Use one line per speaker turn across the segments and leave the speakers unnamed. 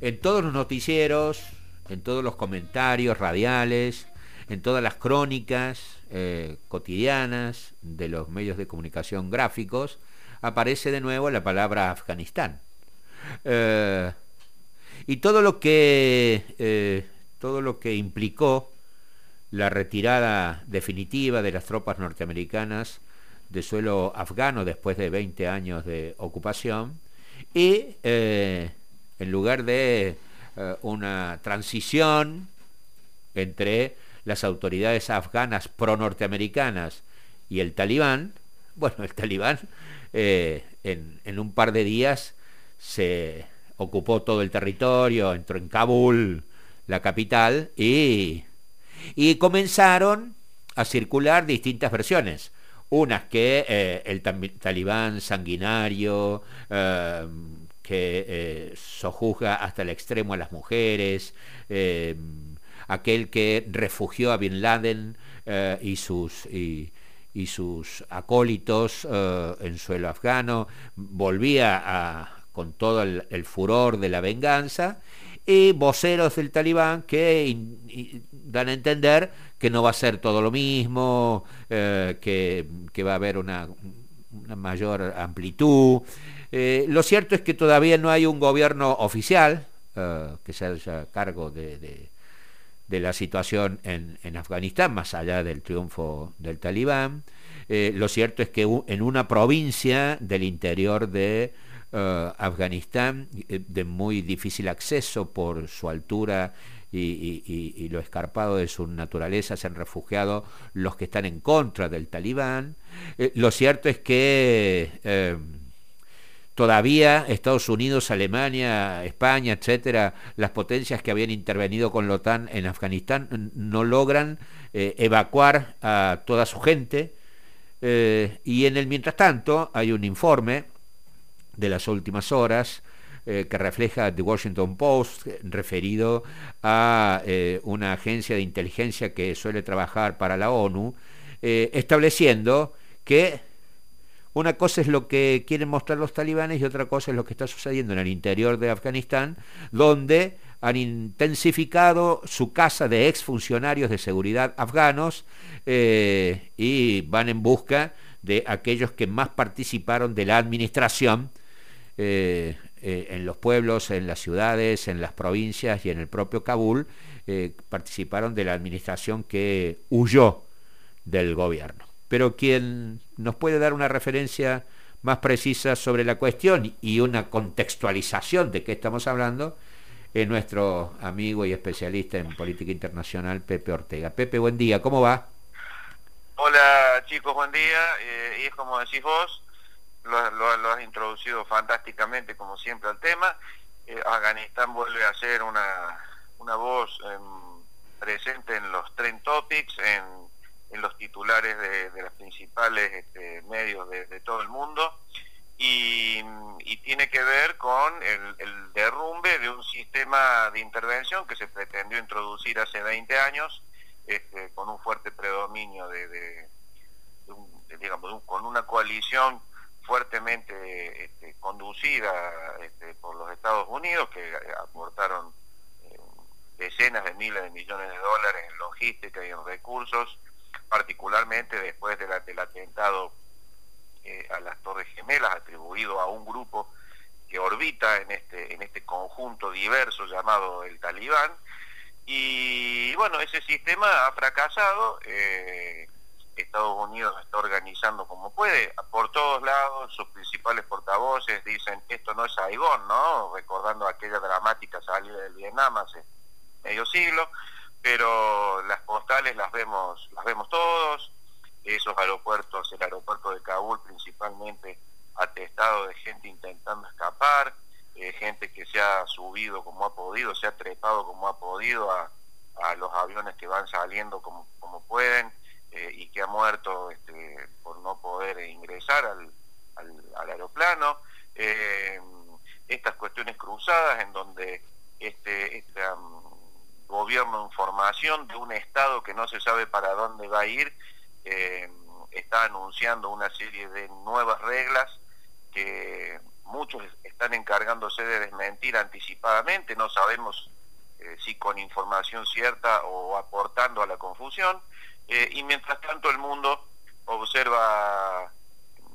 En todos los noticieros, en todos los comentarios radiales, en todas las crónicas eh, cotidianas de los medios de comunicación gráficos, aparece de nuevo la palabra Afganistán. Eh, y todo lo que eh, todo lo que implicó la retirada definitiva de las tropas norteamericanas de suelo afgano después de 20 años de ocupación y en lugar de una transición entre las autoridades afganas pro-norteamericanas y el talibán, bueno, el talibán eh, en, un par de días se ocupó todo el territorio, entró en Kabul, la capital, y, y comenzaron a circular distintas versiones. Unas que eh, el talibán sanguinario, eh, que sojuzga hasta el extremo a las mujeres, aquel que refugió a Bin Laden eh, y sus... Y, sus acólitos eh, en suelo afgano, volvía a, con todo el, furor de la venganza, y voceros del talibán que dan a entender que no va a ser todo lo mismo, eh, que, va a haber una, mayor amplitud. lo cierto es que todavía no hay un gobierno oficial que se haga cargo de la situación en, Afganistán, más allá del triunfo del talibán. Eh, lo cierto es que en una provincia del interior de eh, Afganistán, eh, de muy difícil acceso por su altura y, lo escarpado de su naturaleza, se han refugiado los que están en contra del talibán. lo cierto es que Todavía Estados Unidos, Alemania, España, etcétera, las potencias que habían intervenido con la OTAN en Afganistán no logran eh, evacuar a toda su gente. Eh, y en el mientras tanto hay un informe de las últimas horas eh, que refleja The Washington Post referido a una agencia de inteligencia que suele trabajar para la ONU, estableciendo que una cosa es lo que quieren mostrar los talibanes y otra cosa es lo que está sucediendo en el interior de Afganistán, donde han intensificado su casa de exfuncionarios de seguridad afganos eh, y van en busca de aquellos que más participaron de la administración eh, eh, en los pueblos, en las ciudades, en las provincias y en el propio Kabul, participaron de la administración que huyó del gobierno pero quien nos puede dar una referencia más precisa sobre la cuestión y una contextualización de qué estamos hablando es nuestro amigo y especialista en política internacional, Pepe Ortega. Pepe, buen día, ¿cómo va?
Hola chicos, buen día. Eh, y es como decís vos, lo, has introducido fantásticamente como siempre al tema. Eh, Afganistán vuelve a ser una, una voz em, presente en los trend topics, en en los titulares de, los principales este, medios de, todo el mundo y, tiene que ver con el, derrumbe de un sistema de intervención que se pretendió introducir hace 20 años este, con un fuerte predominio de, digamos, con una coalición fuertemente este, conducida por los Estados Unidos que aportaron eh, decenas de miles de millones de dólares en logística y en recursos particularmente después del atentado eh, a las Torres Gemelas atribuido a un grupo que orbita en este, en este conjunto diverso llamado el Talibán. Y bueno, ese sistema ha fracasado. Eh, Estados Unidos está organizando como puede, por todos lados, sus principales portavoces dicen esto no es Saigón, ¿no? Recordando aquella dramática salida del Vietnam hace medio siglo pero las postales las vemos, las vemos todos, esos aeropuertos, el aeropuerto de Kabul principalmente atestado de gente intentando escapar, eh, gente que se ha subido como ha podido, se ha trepado como ha podido a, los aviones que van saliendo como, como pueden eh, y que ha muerto este, por no poder ingresar al, al, aeroplano. Eh, estas cuestiones cruzadas en donde este, esta, gobierno en formación de un Estado que no se sabe para dónde va a ir, eh, está anunciando una serie de nuevas reglas que muchos están encargándose de desmentir anticipadamente, no sabemos eh, si con información cierta o aportando a la confusión, eh, y mientras tanto el mundo observa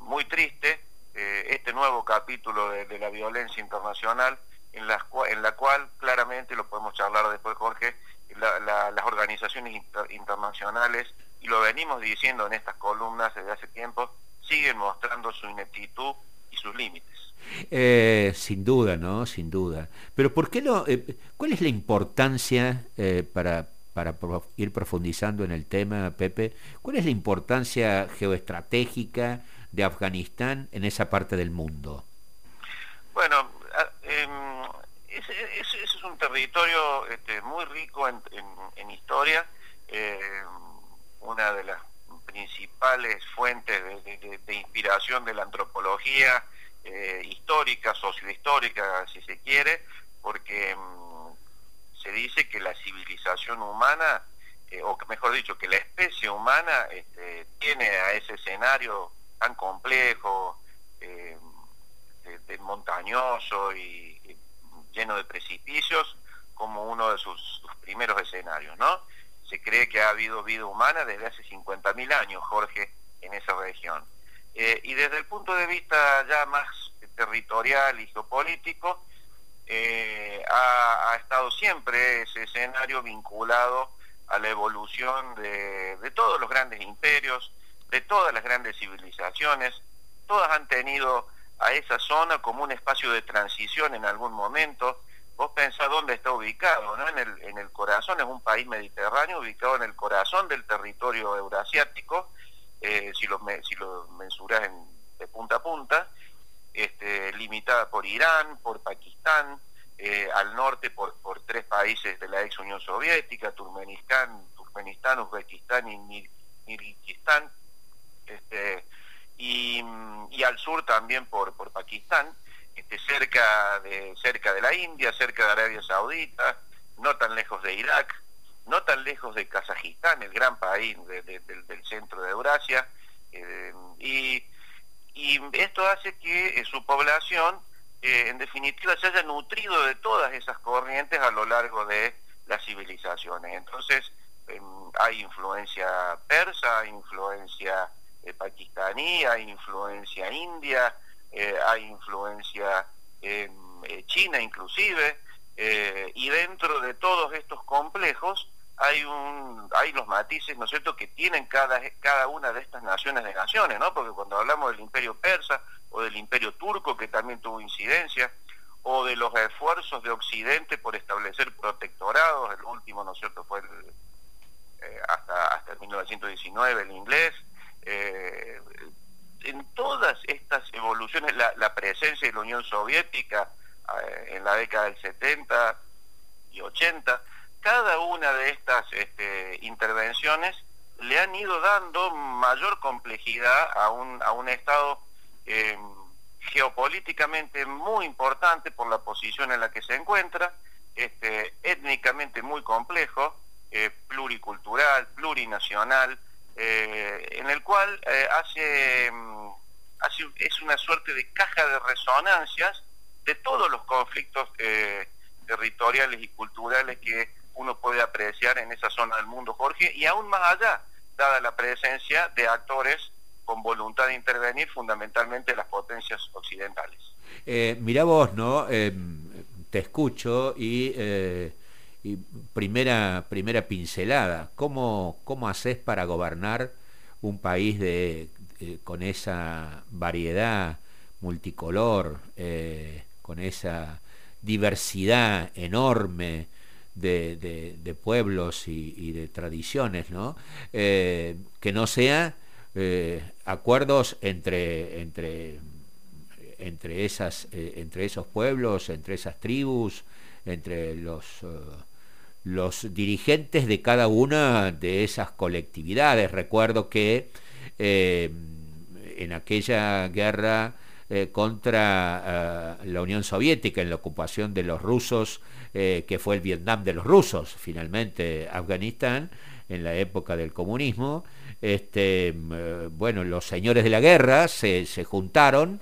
muy triste eh, este nuevo capítulo de, la violencia internacional en la, en la cual claramente, lo podemos charlar después Jorge, las organizaciones internacionales, y lo venimos diciendo en estas columnas desde hace tiempo, siguen mostrando su ineptitud y sus límites.
Eh, sin duda, ¿no? Sin duda. Pero ¿por qué no? Eh, ¿Cuál es la importancia eh, para, para ir profundizando en el tema, Pepe? ¿Cuál es la importancia geoestratégica de Afganistán en esa parte del mundo?
Bueno, em, ese, es un territorio este, muy rico en, historia, una de las principales fuentes de inspiración de la antropología eh, histórica, sociohistórica, si se quiere, porque mm, se dice que la civilización humana, eh, o mejor dicho, que la especie humana este, tiene a ese escenario tan complejo, eh, montañoso y, lleno de precipicios, como uno de sus, primeros escenarios, ¿no? Se cree que ha habido vida humana desde hace 50.000 años, Jorge, en esa región. Eh, y desde el punto de vista ya más territorial y geopolítico, eh, ha, estado siempre ese escenario vinculado a la evolución de, todos los grandes imperios, de todas las grandes civilizaciones, todas han tenido a esa zona como un espacio de transición en algún momento. Vos pensás dónde está ubicado, ¿no? En el, en el corazón, es un país mediterráneo ubicado en el corazón del territorio eurasiático, eh, si, lo, si lo mensurás de punta a punta, por Irán, por Pakistán, eh, al norte por, por, tres países de la ex Unión Soviética, Turkmenistán, Turkmenistán Uzbekistán y Kirguistán, este, y, y, al sur también por, por Pakistán, este, cerca, de, cerca de la India, cerca de Arabia Saudita, no tan lejos de Irak, no tan lejos de Kazajistán, el gran país del centro de Eurasia, eh, y, esto hace que eh, su población, eh, en definitiva, se haya nutrido de todas esas corrientes a lo largo de las civilizaciones. Entonces, em, hay influencia persa, hay influencia pakistaní, hay influencia india, hay influencia em, china inclusive, y dentro de todos estos complejos hay un hay los matices, ¿no es cierto?, que tienen cada, cada una de estas naciones de naciones, ¿no? Porque cuando hablamos del imperio persa o del imperio turco, que también tuvo incidencia, o de los esfuerzos de Occidente por establecer protectorados, el último, ¿no es cierto?, fue eh, hasta, hasta el 1919 el inglés, eh, en todas estas evoluciones, la, la, presencia de la Unión Soviética eh, en la década del 70 y 80, cada una de estas este, intervenciones le han ido dando mayor complejidad a un, a un Estado eh, geopolíticamente muy importante por la posición en la que se encuentra, este, étnicamente muy complejo, eh, pluricultural, plurinacional, eh, en el cual hace, hace, es una suerte de caja de resonancias de todos los conflictos territoriales y culturales que uno puede apreciar en esa zona del mundo, Jorge, y aún más allá, dada la presencia de actores con voluntad de intervenir fundamentalmente las potencias occidentales.
Eh, mira vos, ¿no? Eh, te escucho y, eh, y, primera, primera pincelada, ¿cómo, cómo haces para gobernar un país de, con esa variedad multicolor, con esa diversidad enorme? de, pueblos y, de tradiciones, ¿no? Eh, que no sea eh, acuerdos entre, entre, entre, esas, eh, entre esos pueblos, entre esas tribus, entre los, los dirigentes de cada una de esas colectividades. Recuerdo que en aquella guerra contra la Unión Soviética, en la ocupación de los rusos, eh, que fue el Vietnam de los rusos, finalmente Afganistán, en la época del comunismo, este, bueno, los señores de la guerra se, se juntaron,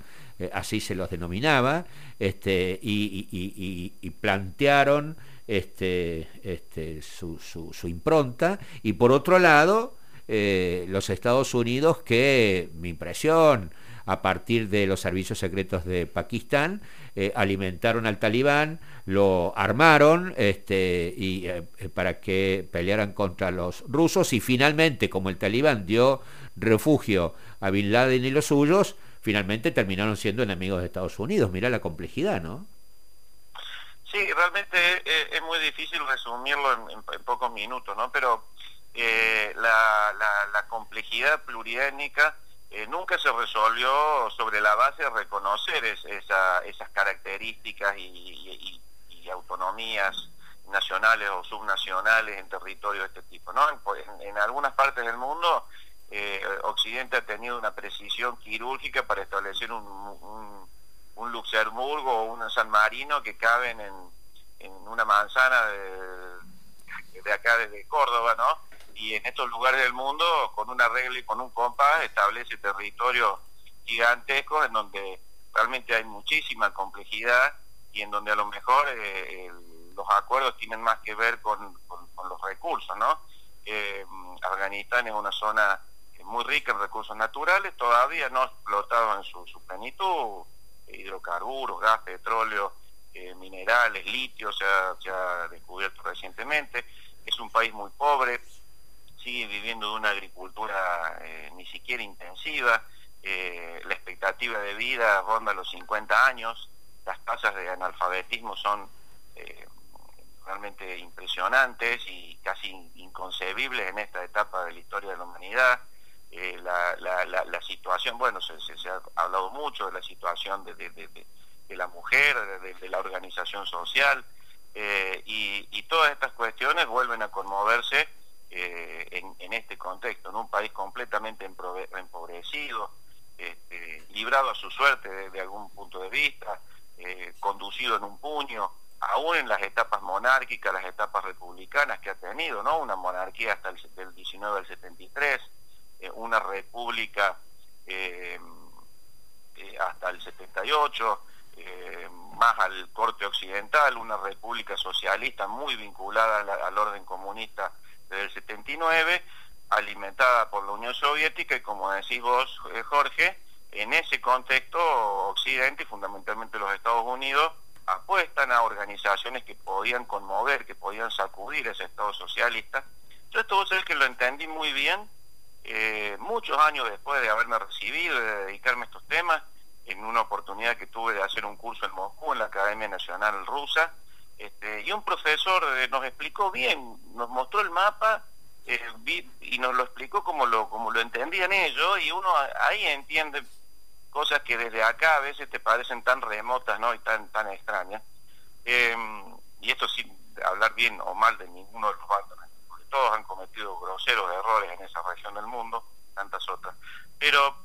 así se los denominaba, este, y, plantearon este, este, su, impronta, y por otro lado, los Estados Unidos, que mi impresión, a partir de los servicios secretos de Pakistán, eh, alimentaron al talibán, lo armaron este, y, eh, para que pelearan contra los rusos y finalmente, como el talibán dio refugio a Bin Laden y los suyos, finalmente terminaron siendo enemigos de Estados Unidos. Mira la complejidad, ¿no?
Sí, realmente es, muy difícil resumirlo en, pocos minutos, ¿no? Pero eh, la, la complejidad pluriétnica eh, nunca se resolvió sobre la base de reconocer esas características y, autonomías nacionales o subnacionales en territorio de este tipo. ¿no? En, algunas partes del mundo, eh, Occidente ha tenido una precisión quirúrgica para establecer un, Luxemburgo o un San Marino que caben en, una manzana de, de acá desde Córdoba, ¿no? y en estos lugares del mundo, con una regla y con un compás, establece territorios gigantescos en donde realmente hay muchísima complejidad y en donde a lo mejor eh, los acuerdos tienen más que ver con, los recursos, ¿no? Eh, Afganistán es una zona muy rica en recursos naturales, todavía no explotado en su, plenitud, hidrocarburos, gas, petróleo, eh, minerales, litio, se ha descubierto recientemente, es un país muy pobre, sigue viviendo de una agricultura eh, ni siquiera intensiva, eh, la expectativa de vida ronda los 50 años, las tasas de analfabetismo son realmente impresionantes y casi inconcebibles en esta etapa de la historia de la humanidad. La, situación, bueno, se, ha hablado mucho de la situación de, la mujer, de, la organización social, y, y todas estas cuestiones vuelven a conmoverse eh, en, este contexto, en un país completamente empobrecido, este, librado a su suerte desde algún punto de vista, eh, conducido en un puño, aún en las etapas monárquicas, las etapas republicanas que ha tenido, ¿no? Una monarquía hasta el del 19 al 73, eh, una república hasta el 78, más al corte occidental, una república socialista muy vinculada al orden comunista desde el 79, alimentada por la Unión Soviética y como decís vos, eh, Jorge, en ese contexto Occidente y fundamentalmente los Estados Unidos apuestan a organizaciones que podían conmover, que podían sacudir ese Estado socialista. Yo esto vos que lo entendí muy bien eh, muchos años después de haberme recibido y de dedicarme a estos temas, en una oportunidad que tuve de hacer un curso en Moscú, en la Academia Nacional Rusa, este, y un profesor eh, nos explicó bien, nos mostró el mapa eh, y nos lo explicó como lo, como lo entendían ellos y uno ahí entiende cosas que desde acá a veces te parecen tan remotas ¿no? y tan, tan extrañas. Em, y esto sin hablar bien o mal de ninguno de los bandos, todos han cometido groseros errores en esa región del mundo, tantas otras. Pero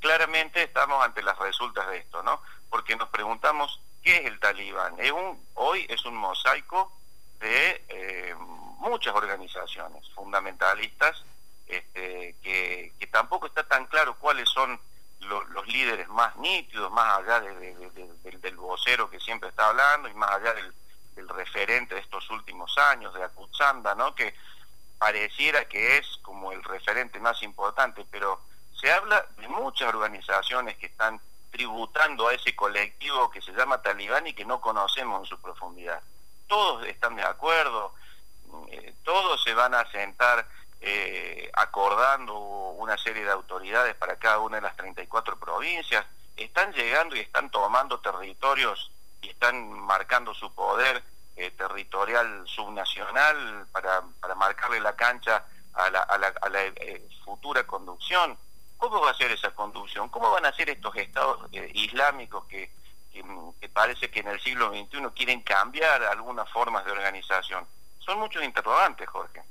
claramente estamos ante las resultas de esto, ¿no? Porque nos preguntamos ¿Qué es el talibán? hoy es un mosaico de eh, muchas organizaciones fundamentalistas este, que, tampoco está tan claro cuáles son los líderes más nítidos, más allá del vocero que siempre está hablando y más allá del, referente de estos últimos años, de Akutsanda, ¿no? que pareciera que es como el referente más importante, pero se habla de muchas organizaciones que están tributando a ese colectivo que se llama talibán y que no conocemos en su profundidad. Todos están de acuerdo, eh, todos se van a sentar eh, acordando una serie de autoridades para cada una de las 34 provincias, están llegando y están tomando territorios y están marcando su poder eh, territorial subnacional para, para marcarle la cancha a la, a la, a la futura conducción ¿Cómo va a ser esa conducción? ¿Cómo van a ser estos estados eh, islámicos que, parece que en el siglo XXI quieren cambiar algunas formas de organización? Son muchos interrogantes, Jorge.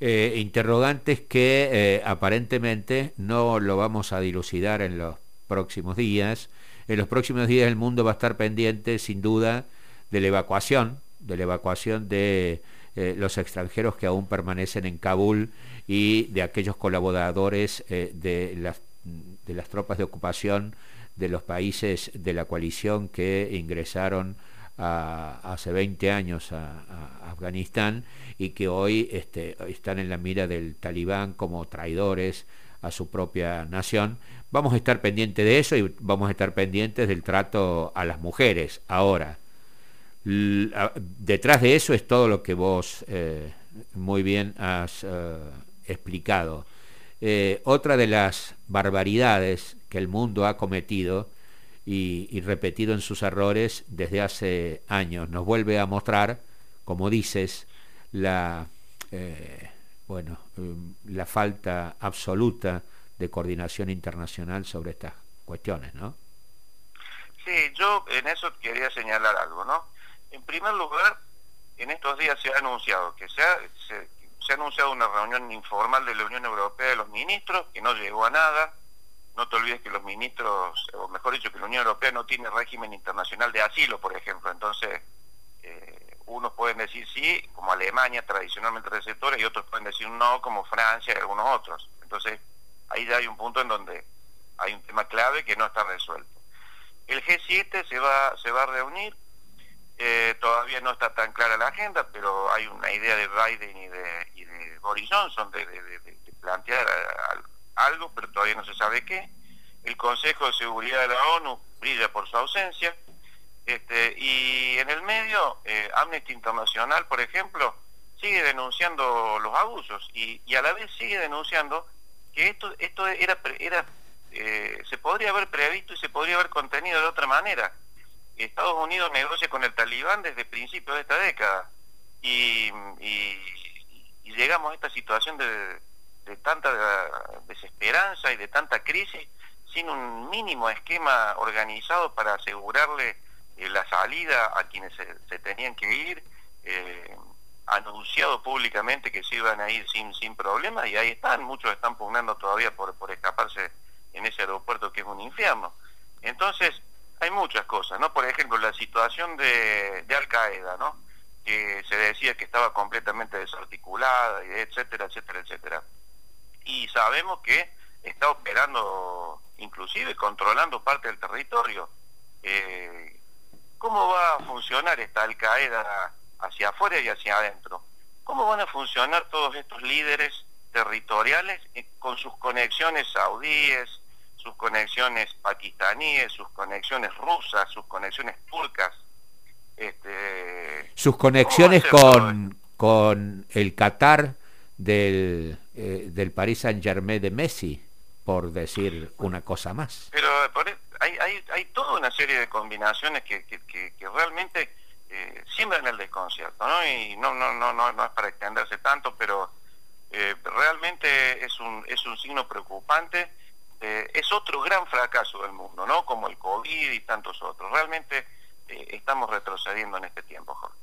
Eh, interrogantes que eh, aparentemente no lo vamos a dilucidar en los próximos días. En los próximos días el mundo va a estar pendiente, sin duda, de la evacuación, de la evacuación de eh, los extranjeros que aún permanecen en Kabul y de aquellos colaboradores de, las, de las tropas de ocupación de los países de la coalición que ingresaron hace 20 años a, Afganistán y que hoy este, están en la mira del talibán como traidores a su propia nación. Vamos a estar pendientes de eso y vamos a estar pendientes del trato a las mujeres. Ahora, detrás de eso es todo lo que vos eh, muy bien has eh, explicado. Eh, otra de las barbaridades que el mundo ha cometido y, repetido en sus errores desde hace años. Nos vuelve a mostrar, como dices, la, bueno, um, la falta absoluta de coordinación internacional sobre estas cuestiones, ¿no?
Sí, yo en eso quería señalar algo, ¿no? En primer lugar, en estos días se ha anunciado que se ha, se ha anunciado una reunión informal de la Unión Europea de los ministros, que no llegó a nada, no te olvides que los ministros, o mejor dicho, que la Unión Europea no tiene régimen internacional de asilo, por ejemplo. Entonces, eh, unos pueden decir sí, como Alemania, tradicionalmente receptora, y otros pueden decir no, como Francia y algunos otros. Entonces, ahí ya hay un punto en donde hay un tema clave que no está resuelto. El G7 se va, se va a reunir, eh, todavía no está tan clara la agenda, pero hay una idea de Biden y de, y de Boris Johnson de, de plantear algo, pero todavía no se sabe qué. El Consejo de Seguridad de la ONU brilla por su ausencia. Este, y en el medio, eh, Amnesty Internacional, por ejemplo, sigue denunciando los abusos y, a la vez sigue denunciando que esto, esto era, era eh, se podría haber previsto y se podría haber contenido de otra manera. Estados Unidos negocia con el talibán desde principios de esta década y, y llegamos a esta situación de, de tanta desesperanza y de tanta crisis sin un mínimo esquema organizado para asegurarle eh, la salida a quienes se, tenían que ir, eh, anunciado públicamente que se iban a ir sin, sin problema y ahí están, muchos están pugnando todavía por, por escaparse en ese aeropuerto que es un infierno. Entonces, hay muchas cosas, ¿no? Por ejemplo, la situación de, de Al Qaeda, ¿no? Que se decía que estaba completamente desarticulada, etcétera, etcétera, etcétera y sabemos que está operando, inclusive controlando parte del territorio. Eh, ¿Cómo va a funcionar esta Al Qaeda hacia afuera y hacia adentro? ¿Cómo van a funcionar todos estos líderes territoriales con sus conexiones saudíes, sus conexiones pakistaníes, sus conexiones rusas, sus conexiones turcas?
Este, sus conexiones con, con el Qatar del, eh, del Paris Saint Germain de Messi, por decir una cosa más.
Pero e, hay, hay, hay toda una serie de combinaciones que, que, que, realmente eh, siembran el desconcierto, ¿no? Y no, no, no, no, no es para extenderse tanto, pero eh, realmente es un, es un signo preocupante. Eh, es otro gran fracaso del mundo, ¿no? Como el COVID y tantos otros. Realmente estamos retrocediendo en este tiempo, Jorge.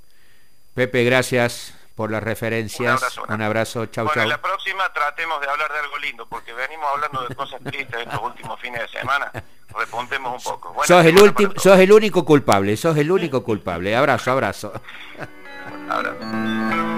Pepe, gracias por las referencias. Un abrazo, chau,
bueno, la próxima tratemos de hablar de algo lindo, porque venimos hablando de cosas tristes estos últimos fines de semana. Repuntemos un poco.
sos, el último, sos el único culpable, sos el único culpable. Abrazo, abrazo. abrazo.